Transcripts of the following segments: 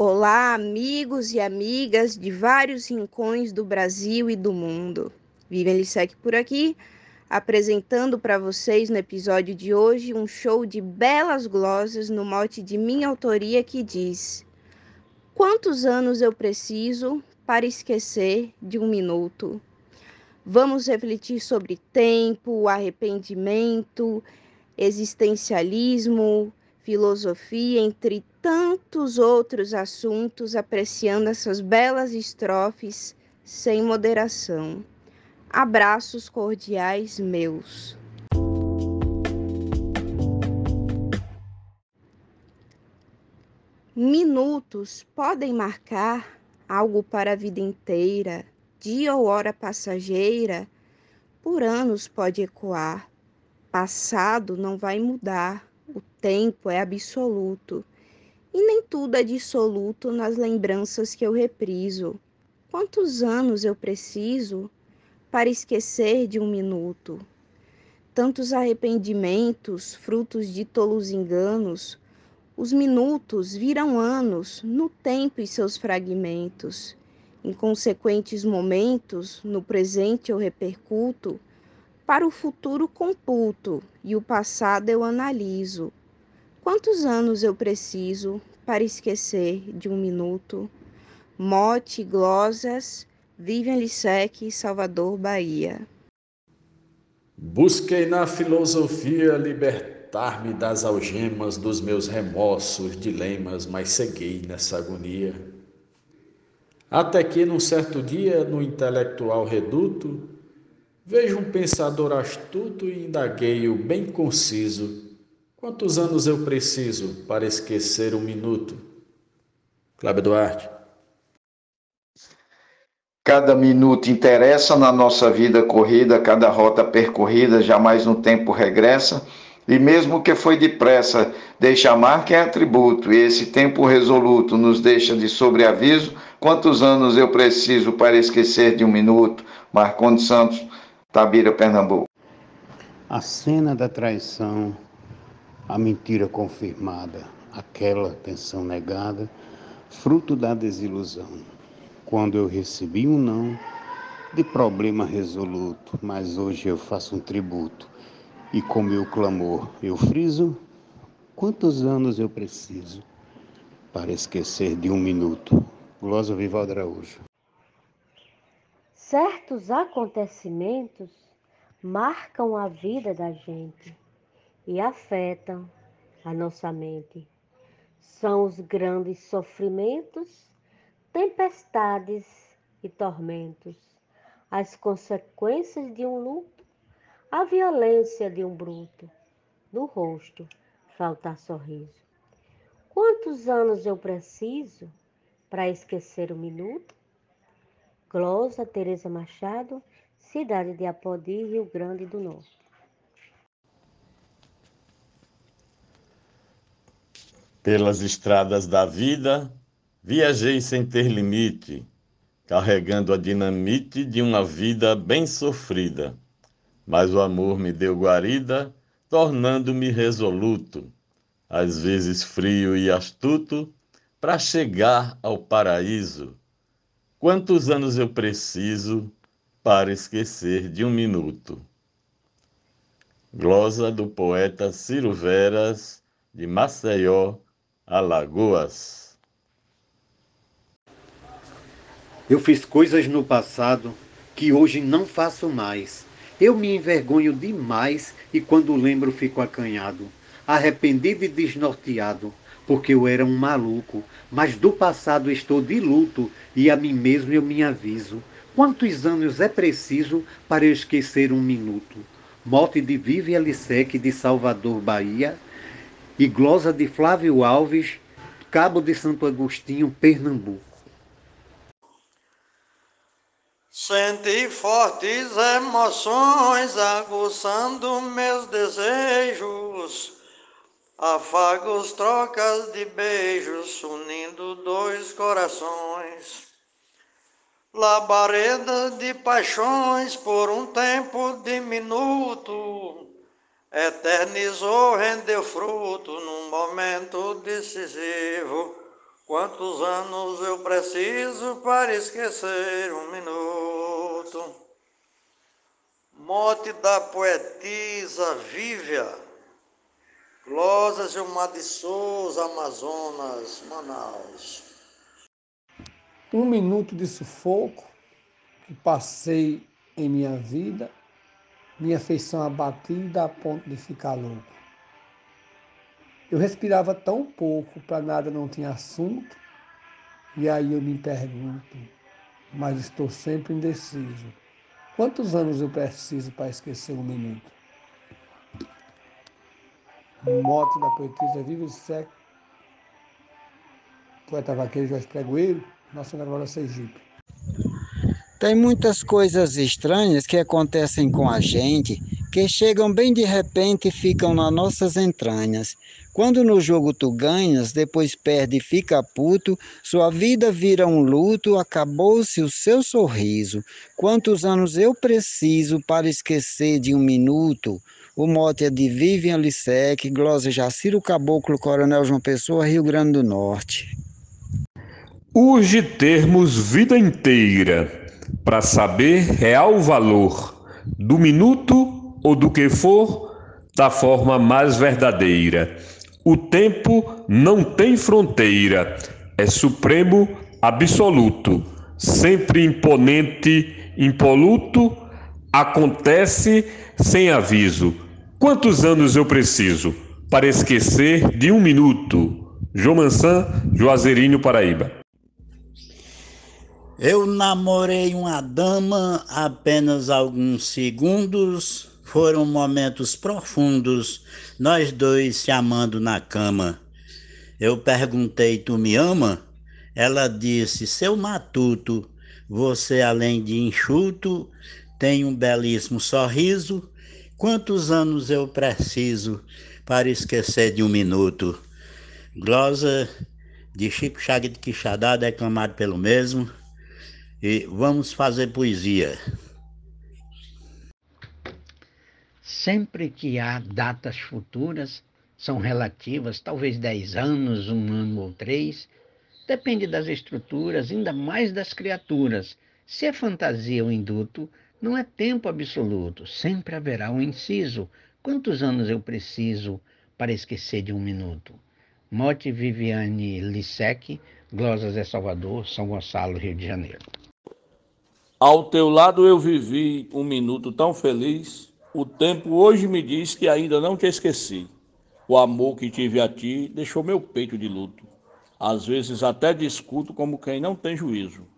Olá, amigos e amigas de vários rincões do Brasil e do mundo. Vivian Lissec por aqui, apresentando para vocês no episódio de hoje um show de belas glosas no mote de minha autoria que diz: Quantos anos eu preciso para esquecer de um minuto? Vamos refletir sobre tempo, arrependimento, existencialismo, filosofia, entre tantos outros assuntos, apreciando essas belas estrofes sem moderação. Abraços cordiais meus. Minutos podem marcar algo para a vida inteira, dia ou hora passageira, por anos pode ecoar. Passado não vai mudar, o tempo é absoluto e nem tudo é dissoluto nas lembranças que eu repriso. Quantos anos eu preciso para esquecer de um minuto? Tantos arrependimentos, frutos de tolos enganos, os minutos viram anos no tempo e seus fragmentos. Em consequentes momentos, no presente eu repercuto, para o futuro computo e o passado eu analiso. Quantos anos eu preciso para esquecer de um minuto? Mote, glosas, Vivian Lissec, Salvador, Bahia. Busquei na filosofia libertar-me das algemas dos meus remorsos, dilemas, mas ceguei nessa agonia. Até que, num certo dia, no intelectual reduto, vejo um pensador astuto e indaguei-o bem conciso Quantos anos eu preciso para esquecer um minuto? Cláudio Duarte. Cada minuto interessa na nossa vida corrida, cada rota percorrida jamais no tempo regressa, e mesmo que foi depressa, deixa marca é atributo, e esse tempo resoluto nos deixa de sobreaviso. Quantos anos eu preciso para esquecer de um minuto? Marcondes Santos, Tabira, Pernambuco. A cena da traição a mentira confirmada, aquela tensão negada, fruto da desilusão. Quando eu recebi um não, de problema resoluto, mas hoje eu faço um tributo. E com meu clamor eu friso, quantos anos eu preciso para esquecer de um minuto? Glosa Vivaldo Araújo. Certos acontecimentos marcam a vida da gente e afetam a nossa mente. São os grandes sofrimentos, tempestades e tormentos, as consequências de um luto, a violência de um bruto, no rosto faltar sorriso. Quantos anos eu preciso para esquecer o minuto? Glosa Teresa Machado, cidade de Apodi, Rio Grande do Norte. Pelas estradas da vida, viajei sem ter limite, carregando a dinamite de uma vida bem sofrida. Mas o amor me deu guarida, tornando-me resoluto, às vezes frio e astuto, para chegar ao paraíso. Quantos anos eu preciso para esquecer de um minuto? Glosa do poeta Ciro Veras, de Maceió, Alagoas. Eu fiz coisas no passado que hoje não faço mais. Eu me envergonho demais e quando lembro fico acanhado, arrependido e desnorteado, porque eu era um maluco, mas do passado estou de luto e a mim mesmo eu me aviso. Quantos anos é preciso para eu esquecer um minuto? Morte de Vive Alissec de Salvador, Bahia, e glosa de Flávio Alves, Cabo de Santo Agostinho, Pernambuco. Senti fortes emoções aguçando meus desejos, afagos, trocas de beijos, unindo dois corações. Labareda de paixões por um tempo diminuto, eternizou, rendeu fruto num momento decisivo. Quantos anos eu preciso para esquecer um minuto? Mote da poetisa Vívia, Closa Gilmar de Souza, Amazonas, Manaus. Um minuto de sufoco que passei em minha vida, minha feição abatida a ponto de ficar louco. Eu respirava tão pouco, para nada não tinha assunto, e aí eu me pergunto, mas estou sempre indeciso. Quantos anos eu preciso para esquecer um minuto? Mote da poetisa Viva Seco, poeta vaqueiro Jorge Pregoeiro, Nossa Senhora Glória Sergipe. Tem muitas coisas estranhas que acontecem com a gente, que chegam bem de repente e ficam nas nossas entranhas. Quando no jogo tu ganhas, depois perde e fica puto, sua vida vira um luto, acabou-se o seu sorriso. Quantos anos eu preciso para esquecer de um minuto? O mote é de Vivian Lissec, glosa Jaciro Caboclo, Coronel João Pessoa, Rio Grande do Norte. Urge termos vida inteira para saber real valor do minuto ou do que for da forma mais verdadeira. O tempo não tem fronteira, é supremo absoluto, sempre imponente, impoluto, acontece sem aviso. Quantos anos eu preciso para esquecer de um minuto? João Mansan, Juazeirinho, Paraíba. Eu namorei uma dama apenas alguns segundos, foram momentos profundos, nós dois se amando na cama. Eu perguntei: Tu me ama? Ela disse: Seu matuto, você além de enxuto, tem um belíssimo sorriso. Quantos anos eu preciso para esquecer de um minuto? Glosa de Chico Chaga de Quixadá, declamado pelo mesmo e vamos fazer poesia. Sempre que há datas futuras, são relativas, talvez 10 anos, um ano ou três, depende das estruturas, ainda mais das criaturas. Se é fantasia ou induto, não é tempo absoluto, sempre haverá um inciso. Quantos anos eu preciso para esquecer de um minuto? Mote Viviane Lissec, Glosas é Salvador, São Gonçalo, Rio de Janeiro. Ao teu lado eu vivi um minuto tão feliz. O tempo hoje me diz que ainda não te esqueci. O amor que tive a ti deixou meu peito de luto. Às vezes até discuto como quem não tem juízo.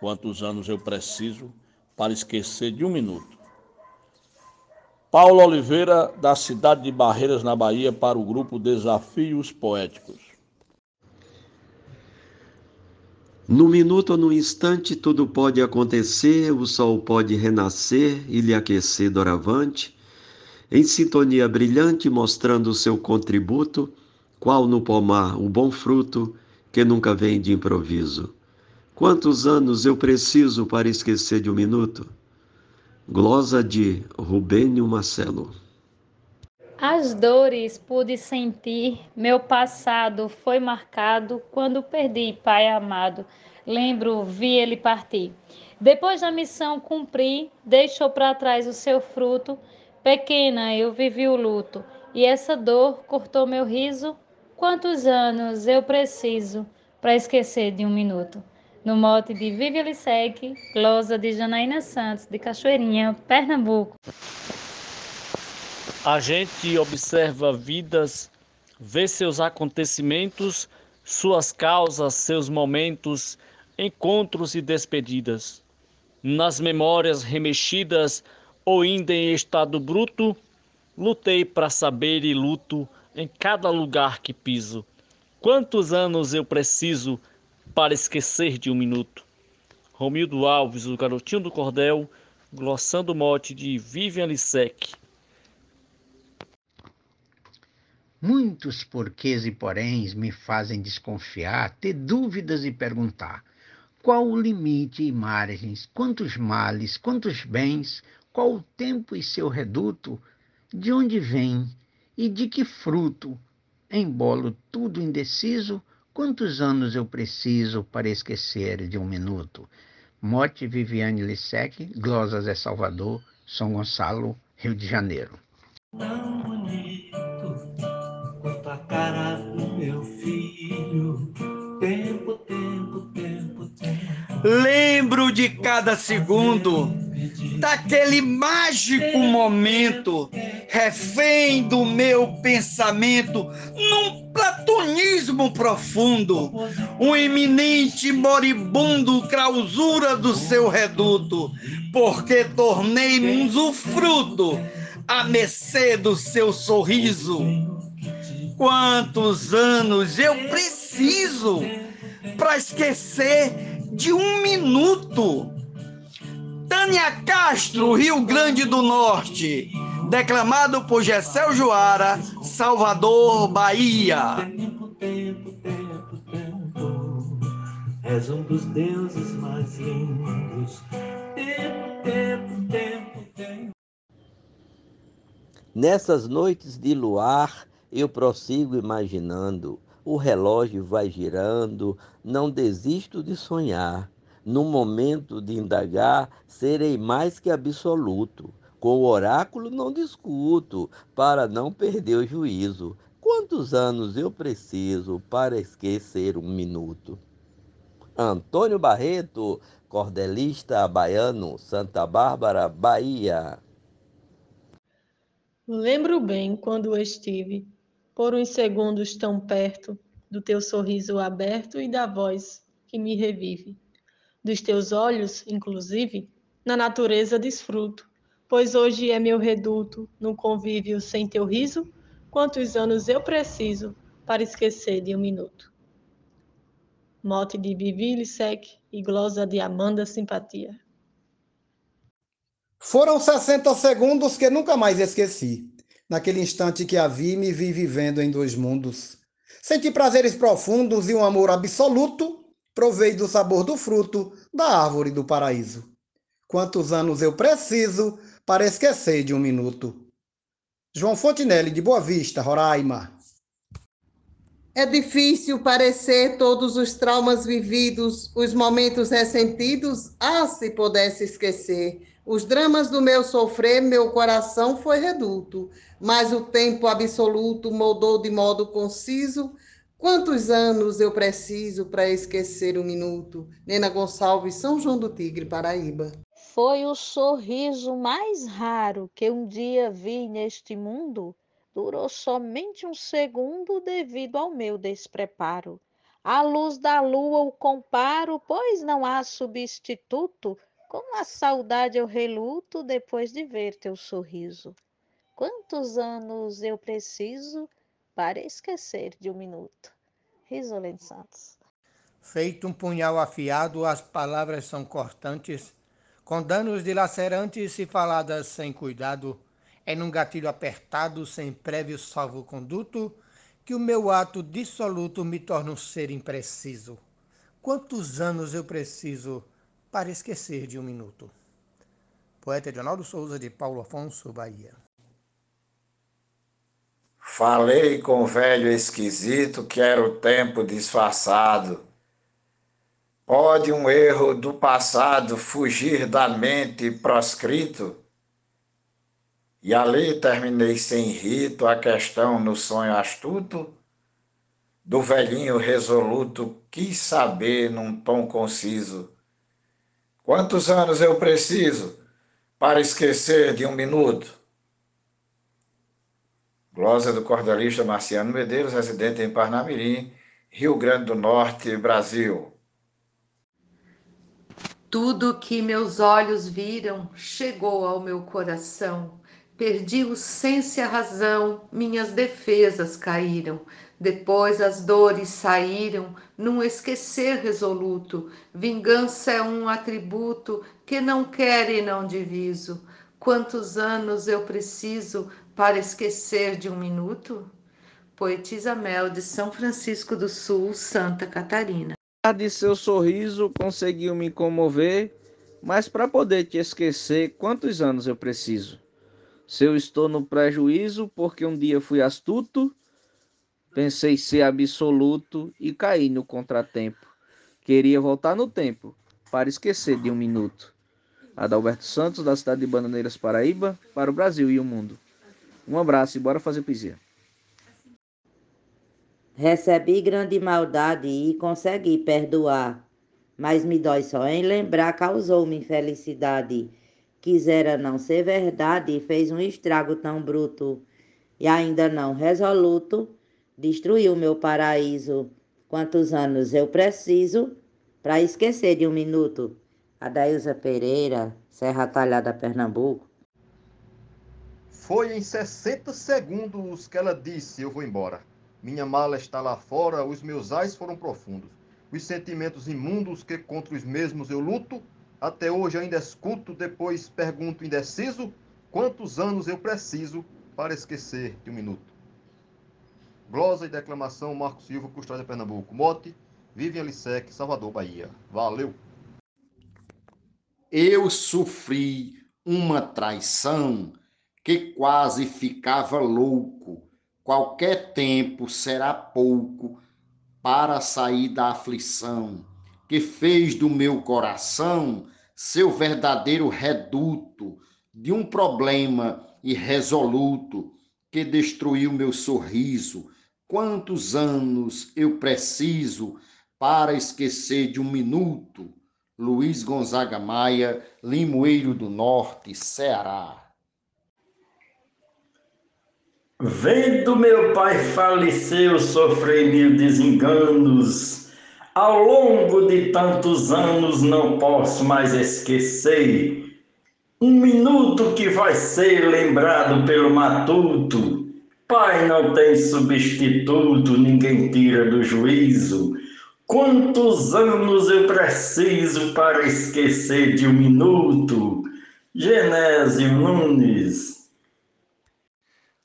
Quantos anos eu preciso para esquecer de um minuto? Paulo Oliveira, da cidade de Barreiras, na Bahia, para o grupo Desafios Poéticos. No minuto ou no instante, tudo pode acontecer, o sol pode renascer e lhe aquecer doravante, em sintonia brilhante, mostrando o seu contributo, qual no pomar o bom fruto que nunca vem de improviso. Quantos anos eu preciso para esquecer de um minuto? Glosa de Rubênio Marcelo. As dores pude sentir, meu passado foi marcado quando perdi pai amado. Lembro, vi ele partir. Depois da missão cumprir, deixou para trás o seu fruto. Pequena, eu vivi o luto, e essa dor cortou meu riso. Quantos anos eu preciso para esquecer de um minuto? No mote de Vivi Lissec, glosa de Janaína Santos, de Cachoeirinha, Pernambuco. A gente observa vidas, vê seus acontecimentos, suas causas, seus momentos, encontros e despedidas. Nas memórias remexidas ou ainda em estado bruto, lutei para saber e luto em cada lugar que piso. Quantos anos eu preciso para esquecer de um minuto? Romildo Alves, o garotinho do cordel, glossando o mote de Vivian Lissec. Muitos porquês e poréns me fazem desconfiar, ter dúvidas e perguntar: qual o limite e margens, quantos males, quantos bens, qual o tempo e seu reduto, de onde vem? E de que fruto? Embolo tudo indeciso, Quantos anos eu preciso para esquecer de um minuto? Mote Viviane Lissec, Glosas é Salvador, São Gonçalo, Rio de Janeiro. A cara do meu filho. Tempo, tempo, tempo, tempo. Lembro de cada segundo daquele mágico momento, refém do meu pensamento, num platonismo profundo, um eminente moribundo clausura do seu reduto, porque tornei-me usufruto a mercê do seu sorriso. Quantos anos eu preciso para esquecer de um minuto? Tânia Castro, Rio Grande do Norte, declamado por Gessel Joara, Salvador, Bahia. Tempo, tempo, tempo, tempo. És um dos deuses mais lindos. Tempo, tempo, tempo, tempo. Nessas noites de luar, eu prossigo imaginando. O relógio vai girando, não desisto de sonhar. No momento de indagar, serei mais que absoluto. Com o oráculo não discuto, para não perder o juízo. Quantos anos eu preciso para esquecer um minuto? Antônio Barreto, cordelista baiano, Santa Bárbara, Bahia. Lembro bem quando estive, por uns segundos tão perto, do teu sorriso aberto e da voz que me revive. Dos teus olhos, inclusive, na natureza desfruto, pois hoje é meu reduto, no convívio sem teu riso, quantos anos eu preciso para esquecer de um minuto. Mote de Vivi Lissec e glosa de Amanda Simpatia. Foram 60 segundos que nunca mais esqueci. Naquele instante que a vi, me vi vivendo em dois mundos. Senti prazeres profundos e um amor absoluto. Provei do sabor do fruto da árvore do paraíso. Quantos anos eu preciso para esquecer de um minuto? João Fontinelli, de Boa Vista, Roraima. É difícil parecer todos os traumas vividos, os momentos ressentidos, ah, se pudesse esquecer. Os dramas do meu sofrer, meu coração foi reduto, mas o tempo absoluto moldou de modo conciso. Quantos anos eu preciso para esquecer um minuto? Nena Gonçalves, São João do Tigre, Paraíba. Foi o sorriso mais raro que um dia vi neste mundo. Durou somente um segundo devido ao meu despreparo. À luz da lua o comparo, pois não há substituto. Com a saudade eu reluto depois de ver teu sorriso. Quantos anos eu preciso para esquecer de um minuto? Risolene Santos. Feito um punhal afiado, as palavras são cortantes, com danos dilacerantes se faladas sem cuidado. É num gatilho apertado, sem prévio salvo-conduto, que o meu ato dissoluto me torna um ser impreciso. Quantos anos eu preciso para esquecer de um minuto? Poeta Edionaldo Souza, de Paulo Afonso, Bahia. Falei com o velho esquisito que era o tempo disfarçado. Pode um erro do passado fugir da mente proscrito? E ali terminei sem rito a questão no sonho astuto, do velhinho resoluto quis saber num tom conciso. Quantos anos eu preciso para esquecer de um minuto? Glosa do cordelista Marciano Medeiros, residente em Parnamirim, Rio Grande do Norte, Brasil. Tudo que meus olhos viram chegou ao meu coração. Perdi o senso e a razão, minhas defesas caíram. Depois as dores saíram num esquecer resoluto. Vingança é um atributo que não quero e não diviso. Quantos anos eu preciso para esquecer de um minuto? Poetisa Mel de São Francisco do Sul, Santa Catarina. De seu sorriso conseguiu me comover, mas para poder te esquecer, quantos anos eu preciso? Se eu estou no prejuízo porque um dia fui astuto, Pensei ser absoluto e caí no contratempo. Queria voltar no tempo para esquecer de um minuto. Adalberto Santos, da cidade de Bananeiras, Paraíba, para o Brasil e o mundo. Um abraço e bora fazer poesia. Recebi grande maldade e consegui perdoar, mas me dói só em lembrar, causou-me infelicidade. Quisera não ser verdade fez um estrago tão bruto, e ainda não resoluto, destruiu meu paraíso. Quantos anos eu preciso para esquecer de um minuto? Adailza Pereira, Serra Talhada, Pernambuco. Foi em 60 segundos que ela disse: Eu vou embora. Minha mala está lá fora, os meus ais foram profundos. Os sentimentos imundos que contra os mesmos eu luto, até hoje ainda escuto, depois pergunto indeciso: quantos anos eu preciso para esquecer de um minuto? Glosa e declamação Marco Silva, Custódia Pernambuco. Mote, Vivian Lissec, Salvador, Bahia. Valeu! Eu sofri uma traição que quase ficava louco. Qualquer tempo será pouco para sair da aflição, que fez do meu coração seu verdadeiro reduto de um problema irresoluto que destruiu meu sorriso, Quantos anos eu preciso para esquecer de um minuto? Luiz Gonzaga Maia, Limoeiro do Norte, Ceará. Vendo meu pai faleceu, sofri mil desenganos. Ao longo de tantos anos não posso mais esquecer. Um minuto que vai ser lembrado pelo matuto Pai não tem substituto, ninguém tira do juízo. Quantos anos eu preciso para esquecer de um minuto? Genésio Nunes.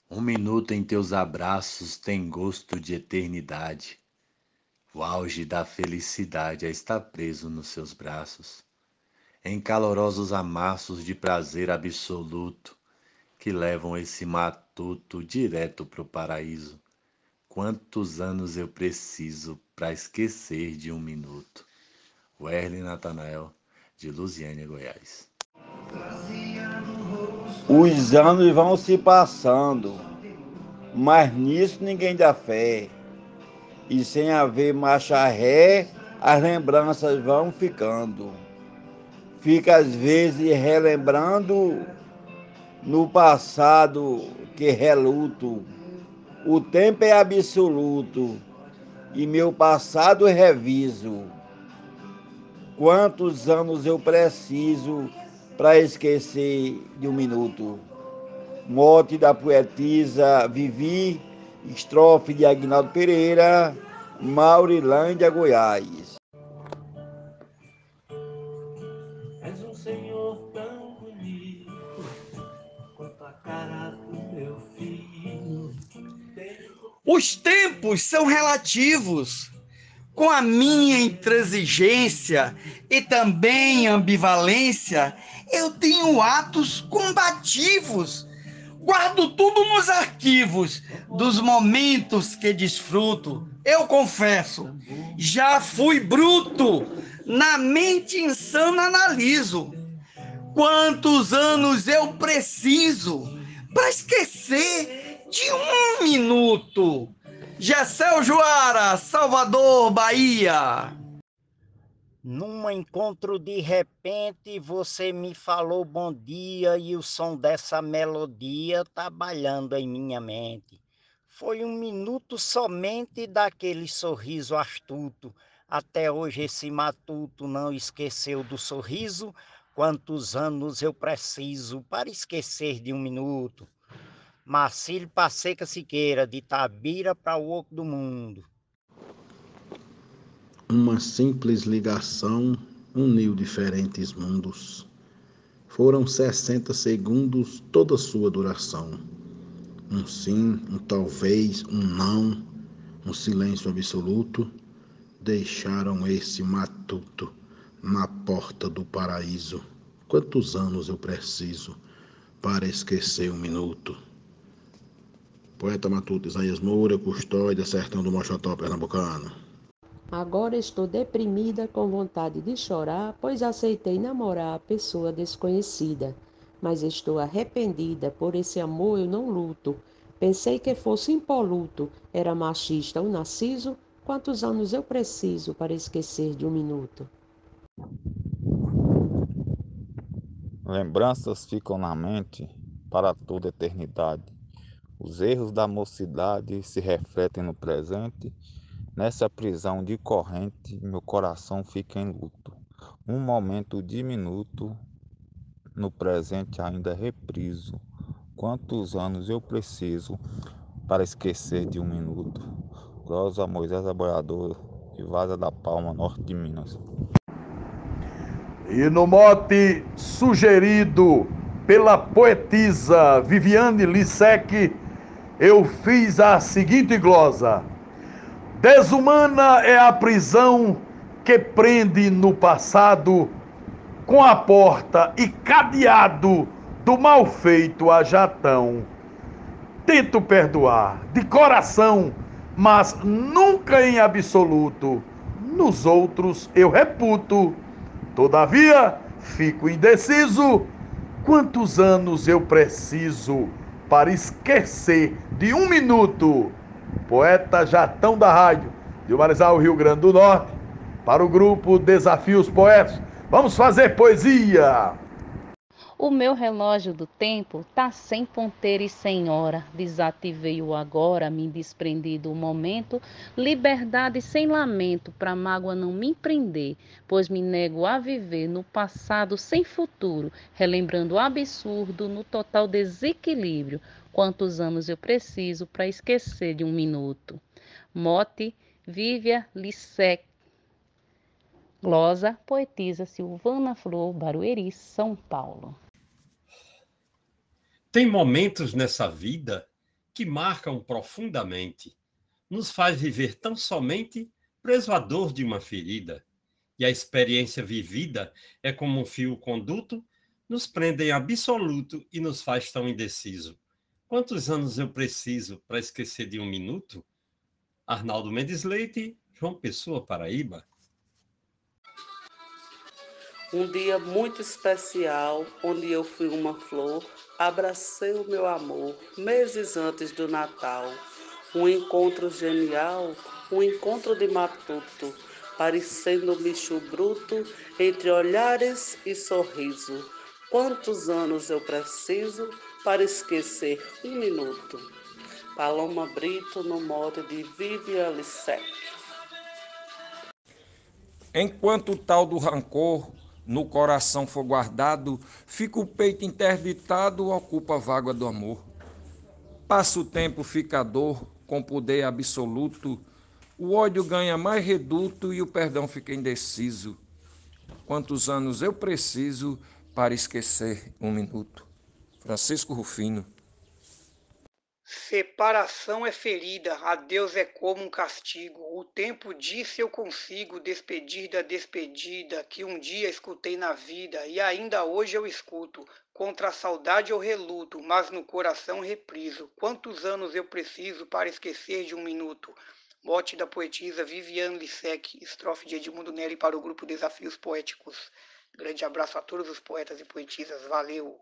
Um minuto em teus abraços tem gosto de eternidade. O auge da felicidade é estar preso nos seus braços, em calorosos amassos de prazer absoluto que levam esse matuto direto pro paraíso. Quantos anos eu preciso para esquecer de um minuto? Werley Natanael, de Lusiânia, Goiás. Os anos vão se passando, mas nisso ninguém dá fé. E sem haver marcha ré, as lembranças vão ficando. Fica às vezes relembrando no passado que reluto. O tempo é absoluto e meu passado reviso. Quantos anos eu preciso para esquecer de um minuto? Morte da poetisa Vivi, estrofe de Agnaldo Pereira, Maurilândia, Goiás. Os tempos são relativos. Com a minha intransigência e também ambivalência, eu tenho atos combativos. Guardo tudo nos arquivos dos momentos que desfruto. Eu confesso, já fui bruto, na mente insana analiso. Quantos anos eu preciso para esquecer de um minuto. Gessel Joara, Salvador, Bahia. Num encontro de repente, você me falou bom dia e o som dessa melodia trabalhando em minha mente. Foi um minuto somente daquele sorriso astuto. Até hoje esse matuto não esqueceu do sorriso. Quantos anos eu preciso para esquecer de um minuto? Marcílio Passeca Siqueira, de Tabira para o Oco do Mundo. Uma simples ligação uniu diferentes mundos. Foram 60 segundos toda sua duração. Um sim, um talvez, um não, um silêncio absoluto deixaram esse matuto na porta do paraíso. Quantos anos eu preciso para esquecer um minuto? Poeta matuto Isaías Moura, custódia, sertão do Mochotó, pernambucano. Agora estou deprimida com vontade de chorar, pois aceitei namorar a pessoa desconhecida. Mas estou arrependida, por esse amor eu não luto. Pensei que fosse impoluto, era machista o narciso. Quantos anos eu preciso para esquecer de um minuto? Lembranças ficam na mente para toda eternidade. Os erros da mocidade se refletem no presente Nessa prisão de corrente, meu coração fica em luto. Um momento diminuto, no presente ainda repriso. Quantos anos eu preciso para esquecer de um minuto? Rosa Moisés Aboiador, de Vaza da Palma, norte de Minas. E no mote sugerido pela poetisa Viviane Lissec, eu fiz a seguinte glosa. Desumana é a prisão que prende no passado com a porta e cadeado do mal feito a jatão. Tento perdoar de coração, mas nunca em absoluto. Nos outros eu reputo. Todavia, fico indeciso. Quantos anos eu preciso para esquecer de um minuto? poeta Jatão da Rádio, de Marizal, Rio Grande do Norte, para o grupo Desafios Poetas. Vamos fazer poesia! O meu relógio do tempo tá sem ponteira e sem hora. Desativei-o agora, me desprendi do momento. Liberdade sem lamento, pra mágoa não me prender, pois me nego a viver no passado sem futuro, relembrando o absurdo no total desequilíbrio. Quantos anos eu preciso para esquecer de um minuto? Mote Vívia Lissec. Glosa, poetisa Silvana Flor, Barueri, São Paulo. Tem momentos nessa vida que marcam profundamente, nos faz viver tão somente preso à dor de uma ferida. E a experiência vivida é como um fio conduto, nos prende em absoluto e nos faz tão indeciso. Quantos anos eu preciso para esquecer de um minuto? Arnaldo Mendes Leite, João Pessoa, Paraíba. Um dia muito especial, onde eu fui uma flor, abracei o meu amor, meses antes do Natal. Um encontro genial, um encontro de matuto, parecendo um bicho bruto, entre olhares e sorriso. Quantos anos eu preciso para esquecer um minuto. Paloma Brito no modo de Vivian Lissec. Enquanto o tal do rancor no coração for guardado, fica o peito interditado, ocupa a vaga do amor. Passa o tempo, fica a dor, com poder absoluto, o ódio ganha mais reduto e o perdão fica indeciso. Quantos anos eu preciso para esquecer um minuto? Francisco Rufino. Separação é ferida, adeus é como um castigo. O tempo disse eu consigo despedir da despedida que um dia escutei na vida e ainda hoje eu escuto. Contra a saudade eu reluto, mas no coração repriso. Quantos anos eu preciso para esquecer de um minuto? Mote da poetisa Viviane Lissec, estrofe de Edmundo Neri para o grupo Desafios Poéticos. Grande abraço a todos os poetas e poetisas. Valeu!